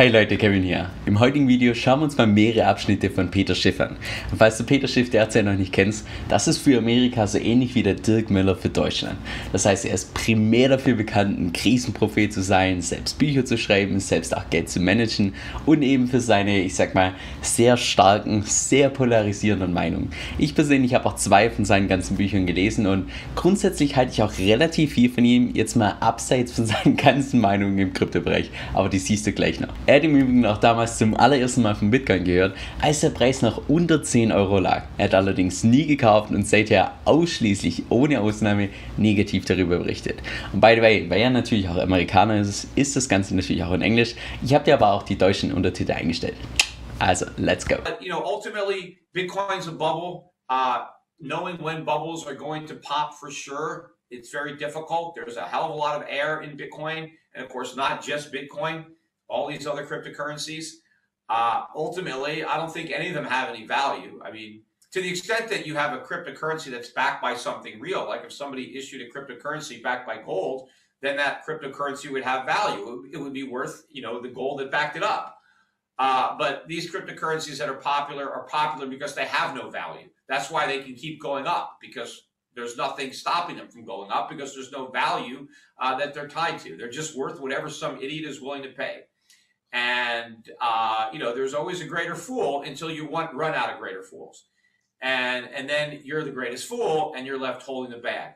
Hey Leute, Kevin hier. Im heutigen Video schauen wir uns mal mehrere Abschnitte von Peter Schiff an. Und falls du Peter Schiff derzeit noch nicht kennst, das ist für Amerika so ähnlich wie der Dirk Müller für Deutschland. Das heißt, er ist primär dafür bekannt, ein Krisenprophet zu sein, selbst Bücher zu schreiben, selbst auch Geld zu managen und eben für seine, ich sag mal, sehr starken, sehr polarisierenden Meinungen. Ich persönlich habe auch zwei von seinen ganzen Büchern gelesen und grundsätzlich halte ich auch relativ viel von ihm, jetzt mal abseits von seinen ganzen Meinungen im Kryptobereich. Aber die siehst du gleich noch. Er hat im Übrigen auch damals zum allerersten Mal von Bitcoin gehört, als der Preis noch unter 10 Euro lag. Er hat allerdings nie gekauft und seither ausschließlich ohne Ausnahme negativ darüber berichtet. Und by the way, weil er natürlich auch Amerikaner ist, ist das Ganze natürlich auch in Englisch. Ich habe dir aber auch die deutschen Untertitel eingestellt. Also, let's go. You know, ultimately, Bitcoin's a bubble. Uh, knowing when bubbles are going to pop for sure, it's very difficult. There's a hell of a lot of air in Bitcoin, and of course, not just Bitcoin. All these other cryptocurrencies. Uh, ultimately, I don't think any of them have any value. I mean, to the extent that you have a cryptocurrency that's backed by something real, like if somebody issued a cryptocurrency backed by gold, then that cryptocurrency would have value. It would be worth, you know, the gold that backed it up. Uh, but these cryptocurrencies that are popular are popular because they have no value. That's why they can keep going up because there's nothing stopping them from going up because there's no value uh, that they're tied to. They're just worth whatever some idiot is willing to pay. And, uh, you know, there's always a greater fool until you want, run out of greater fools. And, and then you're the greatest fool and you're left holding the bag.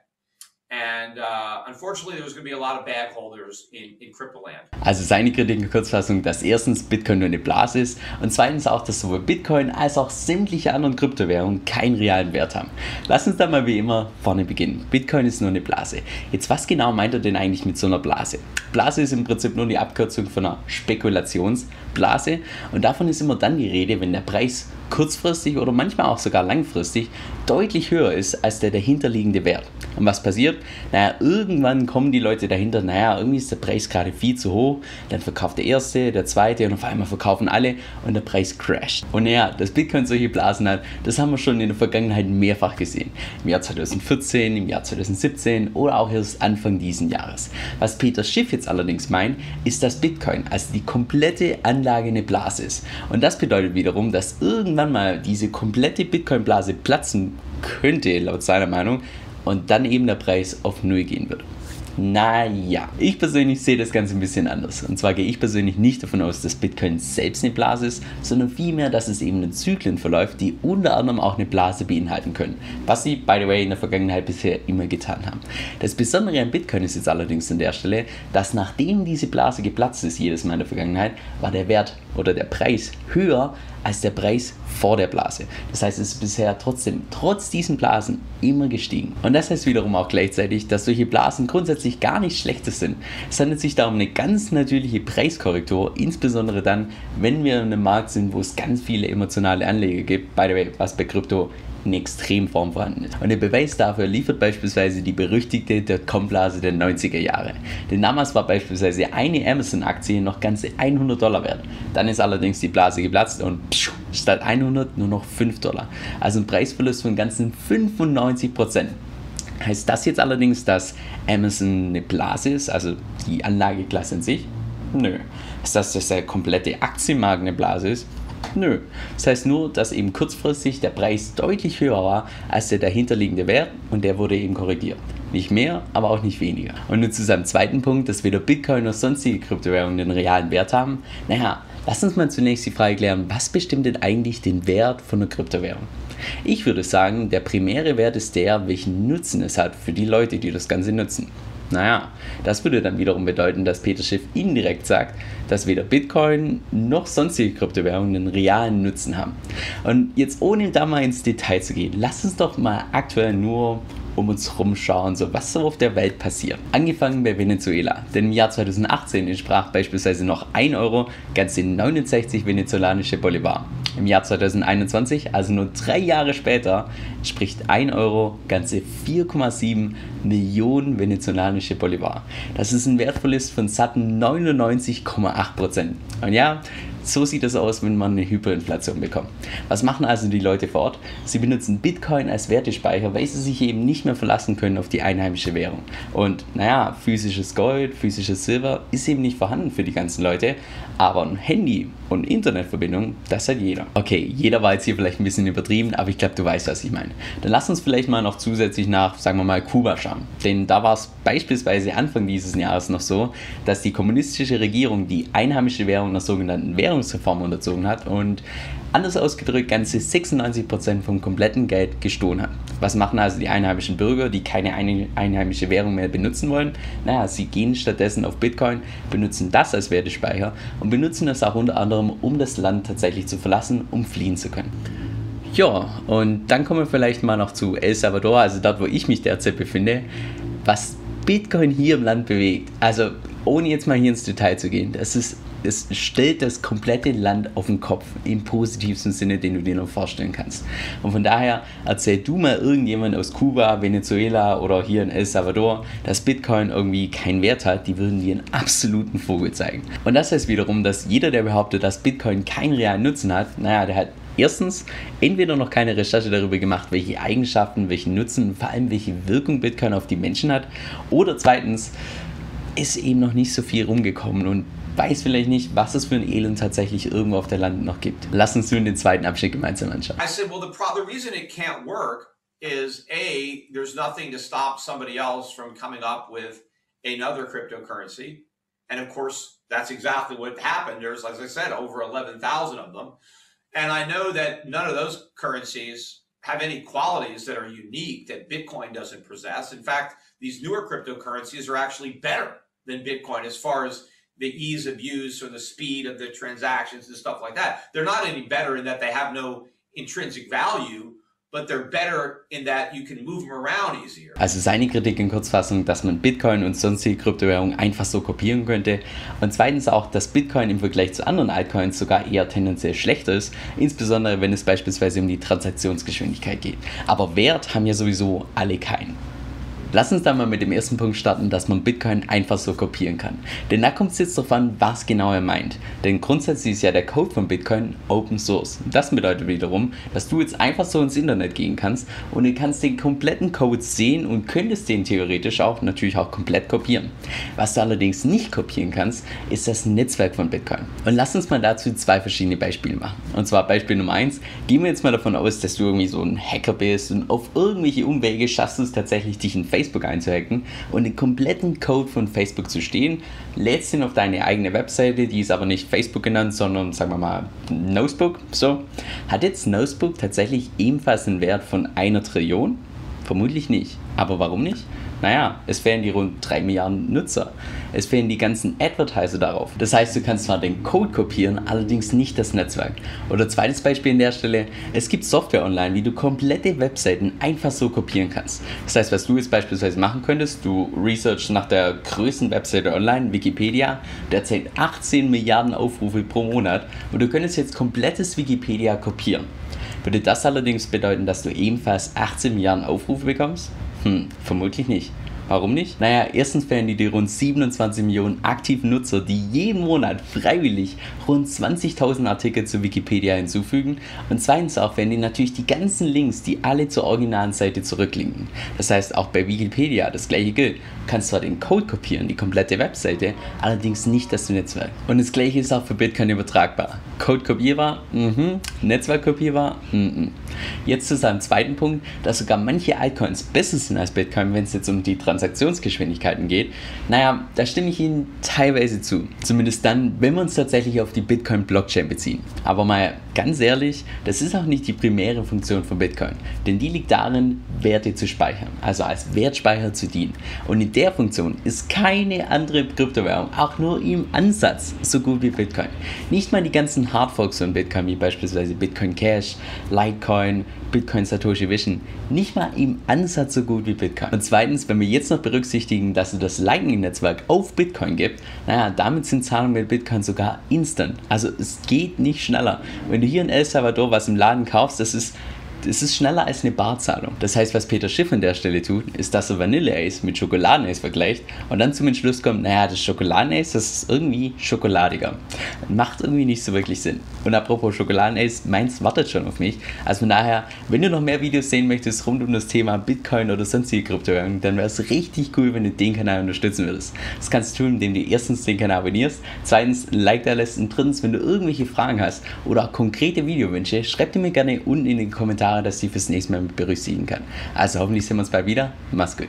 And uh, unfortunately, there's going to be a lot of bag holders in, in Cryptoland. Also seine Kritik in Kurzfassung, dass erstens Bitcoin nur eine Blase ist und zweitens auch, dass sowohl Bitcoin als auch sämtliche anderen Kryptowährungen keinen realen Wert haben. Lass uns da mal wie immer vorne beginnen. Bitcoin ist nur eine Blase. Jetzt, was genau meint er denn eigentlich mit so einer Blase? Blase ist im Prinzip nur die Abkürzung von einer Spekulationsblase und davon ist immer dann die Rede, wenn der Preis kurzfristig oder manchmal auch sogar langfristig deutlich höher ist als der dahinterliegende Wert. Und was passiert? Naja, irgendwann kommen die Leute dahinter, naja, irgendwie ist der Preis gerade viel zu hoch, dann verkauft der erste, der zweite und auf einmal verkaufen alle und der Preis crasht. Und naja, dass Bitcoin solche Blasen hat, das haben wir schon in der Vergangenheit mehrfach gesehen. Im Jahr 2014, im Jahr 2017 oder auch erst Anfang diesen Jahres. Was Peter Schiff jetzt allerdings meint, ist, dass Bitcoin, also die komplette Anlage eine Blase ist. Und das bedeutet wiederum, dass irgendwann mal diese komplette Bitcoin-Blase platzen könnte, laut seiner Meinung, und dann eben der Preis auf Null gehen wird. Naja, ich persönlich sehe das Ganze ein bisschen anders. Und zwar gehe ich persönlich nicht davon aus, dass Bitcoin selbst eine Blase ist, sondern vielmehr, dass es eben in Zyklen verläuft, die unter anderem auch eine Blase beinhalten können. Was sie, by the way, in der Vergangenheit bisher immer getan haben. Das Besondere an Bitcoin ist jetzt allerdings an der Stelle, dass nachdem diese Blase geplatzt ist, jedes Mal in der Vergangenheit, war der Wert oder der Preis höher als der Preis vor der Blase. Das heißt, es ist bisher trotzdem, trotz diesen Blasen, immer gestiegen. Und das heißt wiederum auch gleichzeitig, dass solche Blasen grundsätzlich gar nichts Schlechtes sind. Es handelt sich darum eine ganz natürliche Preiskorrektur, insbesondere dann, wenn wir in einem Markt sind, wo es ganz viele emotionale Anleger gibt. By the way, was bei Krypto in Extremform vorhanden ist. Und der Beweis dafür liefert beispielsweise die berüchtigte Dotcom-Blase der 90er Jahre. Denn damals war beispielsweise eine Amazon-Aktie noch ganze 100 Dollar wert. Dann ist allerdings die Blase geplatzt und pschuh, statt 100 nur noch 5 Dollar. Also ein Preisverlust von ganzen 95 Prozent. Heißt das jetzt allerdings, dass Amazon eine Blase ist, also die Anlageklasse an sich? Nö. Ist das, dass der komplette Aktienmarkt eine Blase ist? Nö. Das heißt nur, dass eben kurzfristig der Preis deutlich höher war als der dahinterliegende Wert und der wurde eben korrigiert. Nicht mehr, aber auch nicht weniger. Und nun zu seinem zweiten Punkt, dass weder Bitcoin noch sonstige Kryptowährungen den realen Wert haben. Naja, lass uns mal zunächst die Frage klären, was bestimmt denn eigentlich den Wert von einer Kryptowährung? Ich würde sagen, der primäre Wert ist der, welchen Nutzen es hat für die Leute, die das Ganze nutzen. Naja, das würde dann wiederum bedeuten, dass Peter Schiff indirekt sagt, dass weder Bitcoin noch sonstige Kryptowährungen einen realen Nutzen haben. Und jetzt ohne da mal ins Detail zu gehen, lass uns doch mal aktuell nur um uns rumschauen, so was so auf der Welt passiert. Angefangen bei Venezuela, denn im Jahr 2018 entsprach beispielsweise noch 1 Euro ganze 69 venezolanische Bolivar. Im Jahr 2021, also nur drei Jahre später, entspricht 1 Euro ganze 4,7 Millionen venezolanische Bolivar. Das ist ein Wertverlust von satten 99,8 Prozent. Und ja, so sieht es aus, wenn man eine Hyperinflation bekommt. Was machen also die Leute vor Ort? Sie benutzen Bitcoin als Wertespeicher, weil sie sich eben nicht mehr verlassen können auf die einheimische Währung. Und naja, physisches Gold, physisches Silber ist eben nicht vorhanden für die ganzen Leute, aber ein Handy und Internetverbindung, das hat jeder. Okay, jeder war jetzt hier vielleicht ein bisschen übertrieben, aber ich glaube, du weißt, was ich meine. Dann lass uns vielleicht mal noch zusätzlich nach, sagen wir mal, Kuba schauen. Denn da war es beispielsweise Anfang dieses Jahres noch so, dass die kommunistische Regierung die einheimische Währung einer sogenannten Währungsreform unterzogen hat und anders ausgedrückt ganze 96% vom kompletten Geld gestohlen hat. Was machen also die einheimischen Bürger, die keine einheimische Währung mehr benutzen wollen? Naja, sie gehen stattdessen auf Bitcoin, benutzen das als Wertespeicher und benutzen es auch unter anderem, um das Land tatsächlich zu verlassen, um fliehen zu können. Ja, und dann kommen wir vielleicht mal noch zu El Salvador, also dort, wo ich mich derzeit befinde. Was Bitcoin hier im Land bewegt, also ohne jetzt mal hier ins Detail zu gehen, das ist es stellt das komplette Land auf den Kopf, im positivsten Sinne, den du dir noch vorstellen kannst. Und von daher erzähl du mal irgendjemand aus Kuba, Venezuela oder hier in El Salvador, dass Bitcoin irgendwie keinen Wert hat, die würden dir einen absoluten Vogel zeigen. Und das heißt wiederum, dass jeder, der behauptet, dass Bitcoin keinen realen Nutzen hat, naja, der hat erstens entweder noch keine Recherche darüber gemacht, welche Eigenschaften, welchen Nutzen, vor allem welche Wirkung Bitcoin auf die Menschen hat, oder zweitens ist eben noch nicht so viel rumgekommen und weiß vielleicht nicht, was es für ein Elend tatsächlich irgendwo auf der Land noch gibt. Lass uns nun den zweiten Abschnitt gemeinsam anschauen. I said, well, the, the reason it can't work is A, there's nothing to stop somebody else from coming up with another cryptocurrency. And of course, that's exactly what happened. There's, as I said, over 11,000 of them. And I know that none of those currencies have any qualities that are unique that Bitcoin doesn't possess. In fact, these newer cryptocurrencies are actually better than Bitcoin as far as the ease of use or the speed of the transactions and stuff like that. They're not any better in that they have no intrinsic value, but they're better in that you can move them around easier. Also seine Kritik in Kurzfassung, dass man Bitcoin und sonstige Kryptowährungen einfach so kopieren könnte und zweitens auch, dass Bitcoin im Vergleich zu anderen Altcoins sogar eher tendenziell schlechter ist, insbesondere wenn es beispielsweise um die Transaktionsgeschwindigkeit geht. Aber Wert haben ja sowieso alle keinen. Lass uns dann mal mit dem ersten Punkt starten, dass man Bitcoin einfach so kopieren kann. Denn da kommt es jetzt darauf an, was genau er meint. Denn grundsätzlich ist ja der Code von Bitcoin Open Source. Das bedeutet wiederum, dass du jetzt einfach so ins Internet gehen kannst und du kannst den kompletten Code sehen und könntest den theoretisch auch natürlich auch komplett kopieren. Was du allerdings nicht kopieren kannst, ist das Netzwerk von Bitcoin. Und lass uns mal dazu zwei verschiedene Beispiele machen. Und zwar Beispiel Nummer eins: Gehen wir jetzt mal davon aus, dass du irgendwie so ein Hacker bist und auf irgendwelche Umwege schaffst du es tatsächlich, dich in Facebook Facebook einzuhacken und den kompletten Code von Facebook zu stehen, lädst ihn auf deine eigene Webseite, die ist aber nicht Facebook genannt, sondern sagen wir mal Nosebook. So, hat jetzt Nosebook tatsächlich ebenfalls einen Wert von einer Trillion? Vermutlich nicht. Aber warum nicht? Naja, es fehlen die rund 3 Milliarden Nutzer. Es fehlen die ganzen Advertiser darauf. Das heißt, du kannst zwar den Code kopieren, allerdings nicht das Netzwerk. Oder zweites Beispiel an der Stelle, es gibt Software online, wie du komplette Webseiten einfach so kopieren kannst. Das heißt, was du jetzt beispielsweise machen könntest, du researchst nach der größten Webseite online, Wikipedia, der zählt 18 Milliarden Aufrufe pro Monat und du könntest jetzt komplettes Wikipedia kopieren. Würde das allerdings bedeuten, dass du ebenfalls 18 Milliarden Aufrufe bekommst? Hm, vermutlich nicht. Warum nicht? Naja, erstens fehlen die, die rund 27 Millionen aktiven Nutzer, die jeden Monat freiwillig rund 20.000 Artikel zu Wikipedia hinzufügen. Und zweitens auch fehlen die natürlich die ganzen Links, die alle zur originalen Seite zurücklinken. Das heißt, auch bei Wikipedia das gleiche gilt. Du kannst zwar den Code kopieren, die komplette Webseite, allerdings nicht das Netzwerk. Und das gleiche ist auch für Bitcoin übertragbar. Code kopierbar, mhm. Netzwerk kopierbar, mhm. Jetzt zu seinem zweiten Punkt, dass sogar manche Altcoins besser sind als Bitcoin, wenn es jetzt um die Transaktionsgeschwindigkeiten geht. Naja, da stimme ich Ihnen teilweise zu. Zumindest dann, wenn wir uns tatsächlich auf die Bitcoin-Blockchain beziehen. Aber mal ganz ehrlich, das ist auch nicht die primäre Funktion von Bitcoin. Denn die liegt darin, Werte zu speichern, also als Wertspeicher zu dienen. Und in der Funktion ist keine andere Kryptowährung auch nur im Ansatz so gut wie Bitcoin. Nicht mal die ganzen Hardforks von Bitcoin, wie beispielsweise Bitcoin Cash, Litecoin, Bitcoin Satoshi Vision, nicht mal im Ansatz so gut wie Bitcoin. Und zweitens, wenn wir jetzt noch berücksichtigen, dass es das Lightning-Netzwerk auf Bitcoin gibt, naja, damit sind Zahlungen mit Bitcoin sogar instant. Also es geht nicht schneller. Wenn du hier in El Salvador was im Laden kaufst, das ist es ist schneller als eine Barzahlung. Das heißt, was Peter Schiff an der Stelle tut, ist, dass er Vanilleeis mit Schokoladeneis vergleicht und dann zum Entschluss kommt, naja, das Schokoladeneis, das ist irgendwie schokoladiger. Macht irgendwie nicht so wirklich Sinn. Und apropos Schokoladeneis, meins wartet schon auf mich. Also von daher, wenn du noch mehr Videos sehen möchtest rund um das Thema Bitcoin oder sonstige Kryptowährungen, dann wäre es richtig cool, wenn du den Kanal unterstützen würdest. Das kannst du tun, indem du erstens den Kanal abonnierst, zweitens ein Like da lässt und drittens, wenn du irgendwelche Fragen hast oder konkrete Videowünsche, schreib die mir gerne unten in die Kommentare, dass ich fürs nächste Mal berücksichtigen kann. Also hoffentlich sehen wir uns bald wieder. Mach's gut.